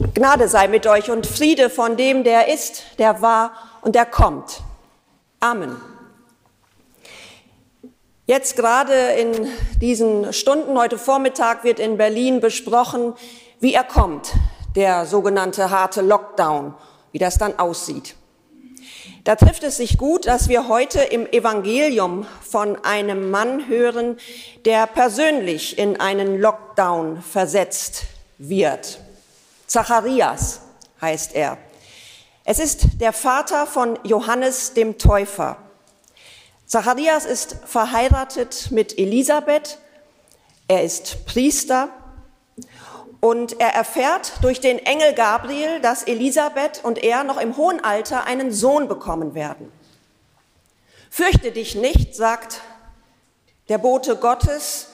Gnade sei mit euch und Friede von dem, der ist, der war und der kommt. Amen. Jetzt gerade in diesen Stunden, heute Vormittag, wird in Berlin besprochen, wie er kommt, der sogenannte harte Lockdown, wie das dann aussieht. Da trifft es sich gut, dass wir heute im Evangelium von einem Mann hören, der persönlich in einen Lockdown versetzt wird. Zacharias heißt er. Es ist der Vater von Johannes dem Täufer. Zacharias ist verheiratet mit Elisabeth. Er ist Priester und er erfährt durch den Engel Gabriel, dass Elisabeth und er noch im hohen Alter einen Sohn bekommen werden. Fürchte dich nicht, sagt der Bote Gottes,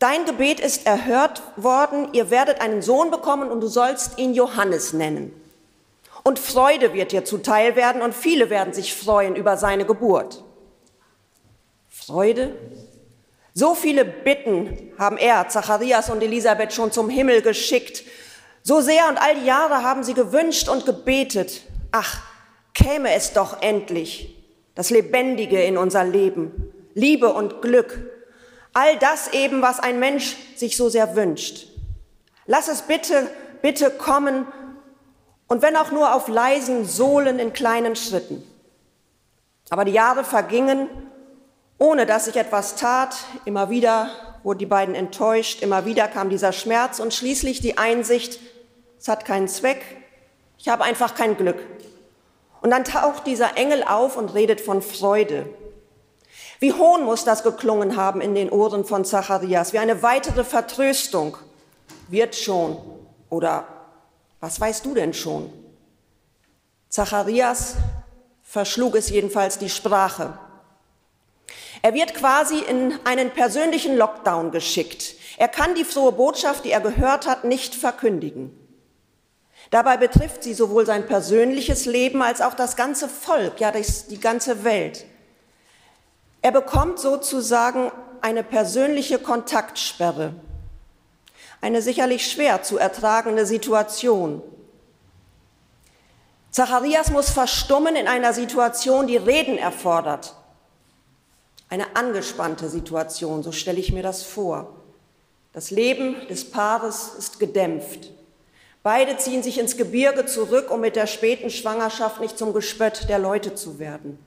Dein Gebet ist erhört worden, ihr werdet einen Sohn bekommen und du sollst ihn Johannes nennen. Und Freude wird dir zuteil werden und viele werden sich freuen über seine Geburt. Freude? So viele Bitten haben er, Zacharias und Elisabeth schon zum Himmel geschickt. So sehr und all die Jahre haben sie gewünscht und gebetet. Ach, käme es doch endlich das Lebendige in unser Leben, Liebe und Glück, All das eben, was ein Mensch sich so sehr wünscht. Lass es bitte, bitte kommen und wenn auch nur auf leisen Sohlen in kleinen Schritten. Aber die Jahre vergingen, ohne dass sich etwas tat. Immer wieder wurden die beiden enttäuscht, immer wieder kam dieser Schmerz und schließlich die Einsicht, es hat keinen Zweck, ich habe einfach kein Glück. Und dann taucht dieser Engel auf und redet von Freude. Wie hohn muss das geklungen haben in den Ohren von Zacharias, wie eine weitere Vertröstung. Wird schon. Oder was weißt du denn schon? Zacharias verschlug es jedenfalls die Sprache. Er wird quasi in einen persönlichen Lockdown geschickt. Er kann die frohe Botschaft, die er gehört hat, nicht verkündigen. Dabei betrifft sie sowohl sein persönliches Leben als auch das ganze Volk, ja die ganze Welt. Er bekommt sozusagen eine persönliche Kontaktsperre, eine sicherlich schwer zu ertragende Situation. Zacharias muss verstummen in einer Situation, die Reden erfordert. Eine angespannte Situation, so stelle ich mir das vor. Das Leben des Paares ist gedämpft. Beide ziehen sich ins Gebirge zurück, um mit der späten Schwangerschaft nicht zum Gespött der Leute zu werden.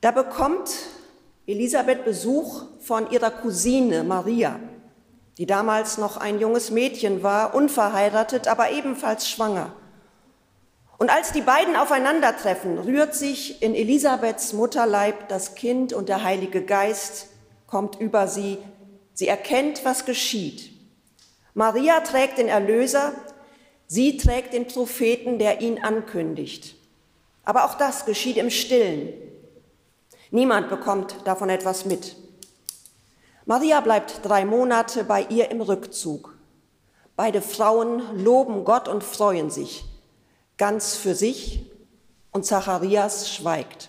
Da bekommt Elisabeth Besuch von ihrer Cousine Maria, die damals noch ein junges Mädchen war, unverheiratet, aber ebenfalls schwanger. Und als die beiden aufeinandertreffen, rührt sich in Elisabeths Mutterleib das Kind und der Heilige Geist kommt über sie. Sie erkennt, was geschieht. Maria trägt den Erlöser, sie trägt den Propheten, der ihn ankündigt. Aber auch das geschieht im Stillen. Niemand bekommt davon etwas mit. Maria bleibt drei Monate bei ihr im Rückzug. Beide Frauen loben Gott und freuen sich, ganz für sich, und Zacharias schweigt.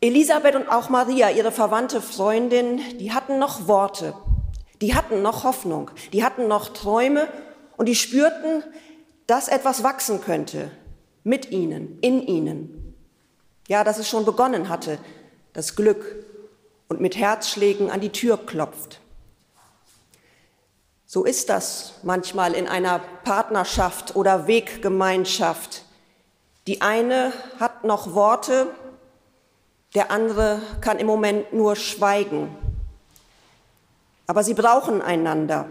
Elisabeth und auch Maria, ihre verwandte Freundin, die hatten noch Worte, die hatten noch Hoffnung, die hatten noch Träume und die spürten, dass etwas wachsen könnte mit ihnen, in ihnen. Ja, dass es schon begonnen hatte, das Glück und mit Herzschlägen an die Tür klopft. So ist das manchmal in einer Partnerschaft oder Weggemeinschaft. Die eine hat noch Worte, der andere kann im Moment nur schweigen. Aber sie brauchen einander.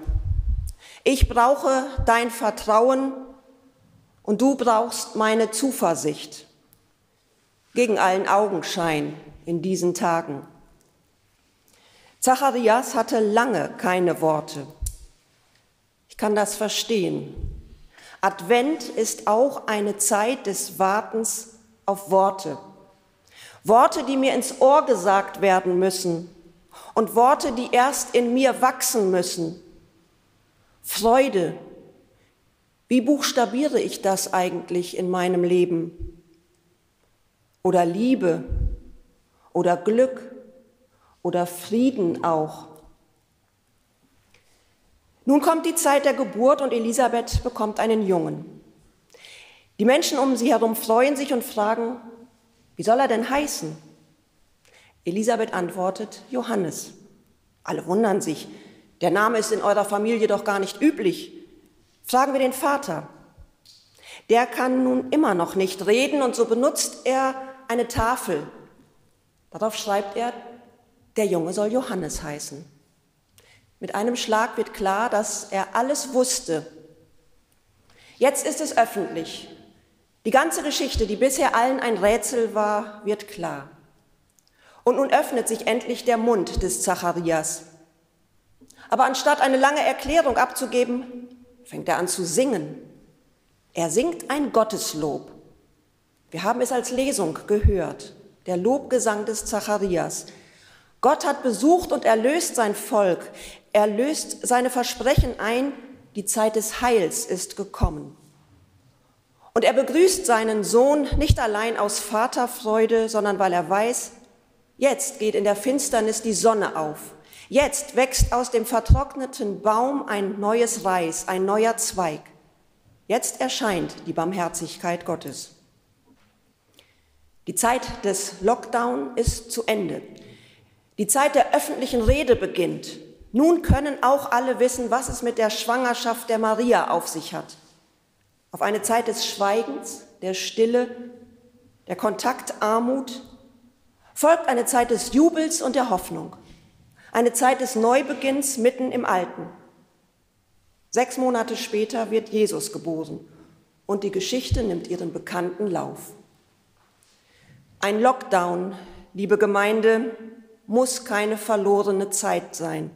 Ich brauche dein Vertrauen und du brauchst meine Zuversicht gegen allen Augenschein in diesen Tagen. Zacharias hatte lange keine Worte. Ich kann das verstehen. Advent ist auch eine Zeit des Wartens auf Worte. Worte, die mir ins Ohr gesagt werden müssen und Worte, die erst in mir wachsen müssen. Freude. Wie buchstabiere ich das eigentlich in meinem Leben? Oder Liebe oder Glück oder Frieden auch. Nun kommt die Zeit der Geburt und Elisabeth bekommt einen Jungen. Die Menschen um sie herum freuen sich und fragen, wie soll er denn heißen? Elisabeth antwortet, Johannes. Alle wundern sich, der Name ist in eurer Familie doch gar nicht üblich. Fragen wir den Vater. Der kann nun immer noch nicht reden und so benutzt er eine Tafel. Darauf schreibt er, der Junge soll Johannes heißen. Mit einem Schlag wird klar, dass er alles wusste. Jetzt ist es öffentlich. Die ganze Geschichte, die bisher allen ein Rätsel war, wird klar. Und nun öffnet sich endlich der Mund des Zacharias. Aber anstatt eine lange Erklärung abzugeben, fängt er an zu singen. Er singt ein Gotteslob. Wir haben es als Lesung gehört, der Lobgesang des Zacharias. Gott hat besucht und erlöst sein Volk. Er löst seine Versprechen ein, die Zeit des Heils ist gekommen. Und er begrüßt seinen Sohn nicht allein aus Vaterfreude, sondern weil er weiß, jetzt geht in der Finsternis die Sonne auf. Jetzt wächst aus dem vertrockneten Baum ein neues Reis, ein neuer Zweig. Jetzt erscheint die Barmherzigkeit Gottes. Die Zeit des Lockdown ist zu Ende. Die Zeit der öffentlichen Rede beginnt. Nun können auch alle wissen, was es mit der Schwangerschaft der Maria auf sich hat. Auf eine Zeit des Schweigens, der Stille, der Kontaktarmut folgt eine Zeit des Jubels und der Hoffnung, eine Zeit des Neubeginns mitten im Alten. Sechs Monate später wird Jesus geboren und die Geschichte nimmt ihren bekannten Lauf. Ein Lockdown, liebe Gemeinde, muss keine verlorene Zeit sein.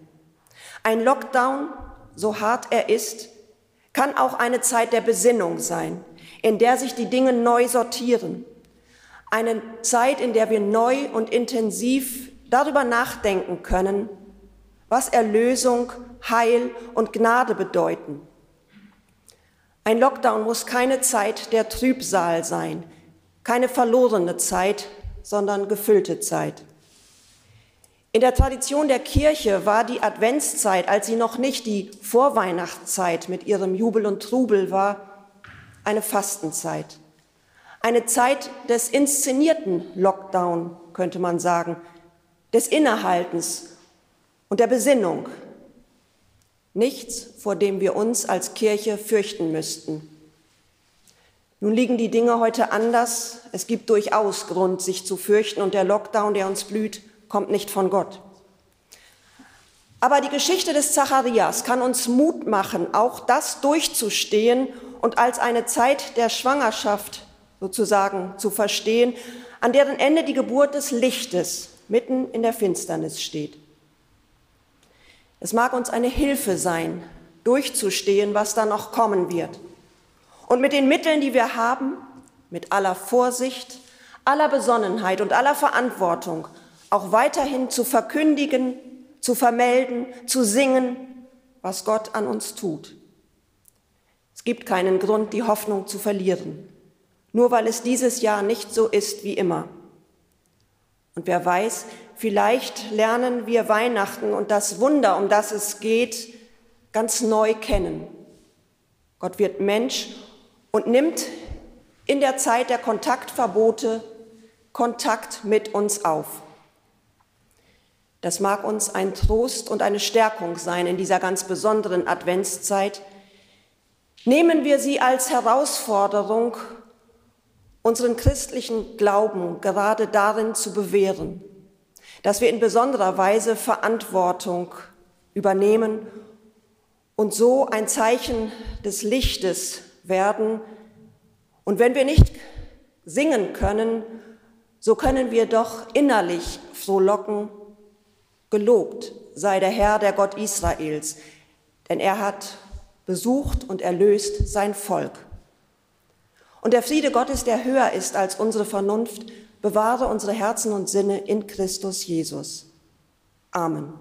Ein Lockdown, so hart er ist, kann auch eine Zeit der Besinnung sein, in der sich die Dinge neu sortieren. Eine Zeit, in der wir neu und intensiv darüber nachdenken können, was Erlösung, Heil und Gnade bedeuten. Ein Lockdown muss keine Zeit der Trübsal sein, keine verlorene Zeit, sondern gefüllte Zeit. In der Tradition der Kirche war die Adventszeit, als sie noch nicht die Vorweihnachtszeit mit ihrem Jubel und Trubel war, eine Fastenzeit. Eine Zeit des inszenierten Lockdown, könnte man sagen, des Innehaltens und der Besinnung. Nichts, vor dem wir uns als Kirche fürchten müssten. Nun liegen die Dinge heute anders. Es gibt durchaus Grund, sich zu fürchten und der Lockdown, der uns blüht, kommt nicht von Gott. Aber die Geschichte des Zacharias kann uns Mut machen, auch das durchzustehen und als eine Zeit der Schwangerschaft sozusagen zu verstehen, an deren Ende die Geburt des Lichtes mitten in der Finsternis steht. Es mag uns eine Hilfe sein, durchzustehen, was da noch kommen wird. Und mit den Mitteln, die wir haben, mit aller Vorsicht, aller Besonnenheit und aller Verantwortung auch weiterhin zu verkündigen, zu vermelden, zu singen, was Gott an uns tut. Es gibt keinen Grund, die Hoffnung zu verlieren, nur weil es dieses Jahr nicht so ist wie immer. Und wer weiß, vielleicht lernen wir Weihnachten und das Wunder, um das es geht, ganz neu kennen. Gott wird Mensch und nimmt in der Zeit der Kontaktverbote Kontakt mit uns auf. Das mag uns ein Trost und eine Stärkung sein in dieser ganz besonderen Adventszeit. Nehmen wir sie als Herausforderung, unseren christlichen Glauben gerade darin zu bewähren, dass wir in besonderer Weise Verantwortung übernehmen und so ein Zeichen des Lichtes werden. Und wenn wir nicht singen können, so können wir doch innerlich frohlocken Gelobt sei der Herr, der Gott Israels, denn er hat besucht und erlöst sein Volk. Und der Friede Gottes, der höher ist als unsere Vernunft, bewahre unsere Herzen und Sinne in Christus Jesus. Amen.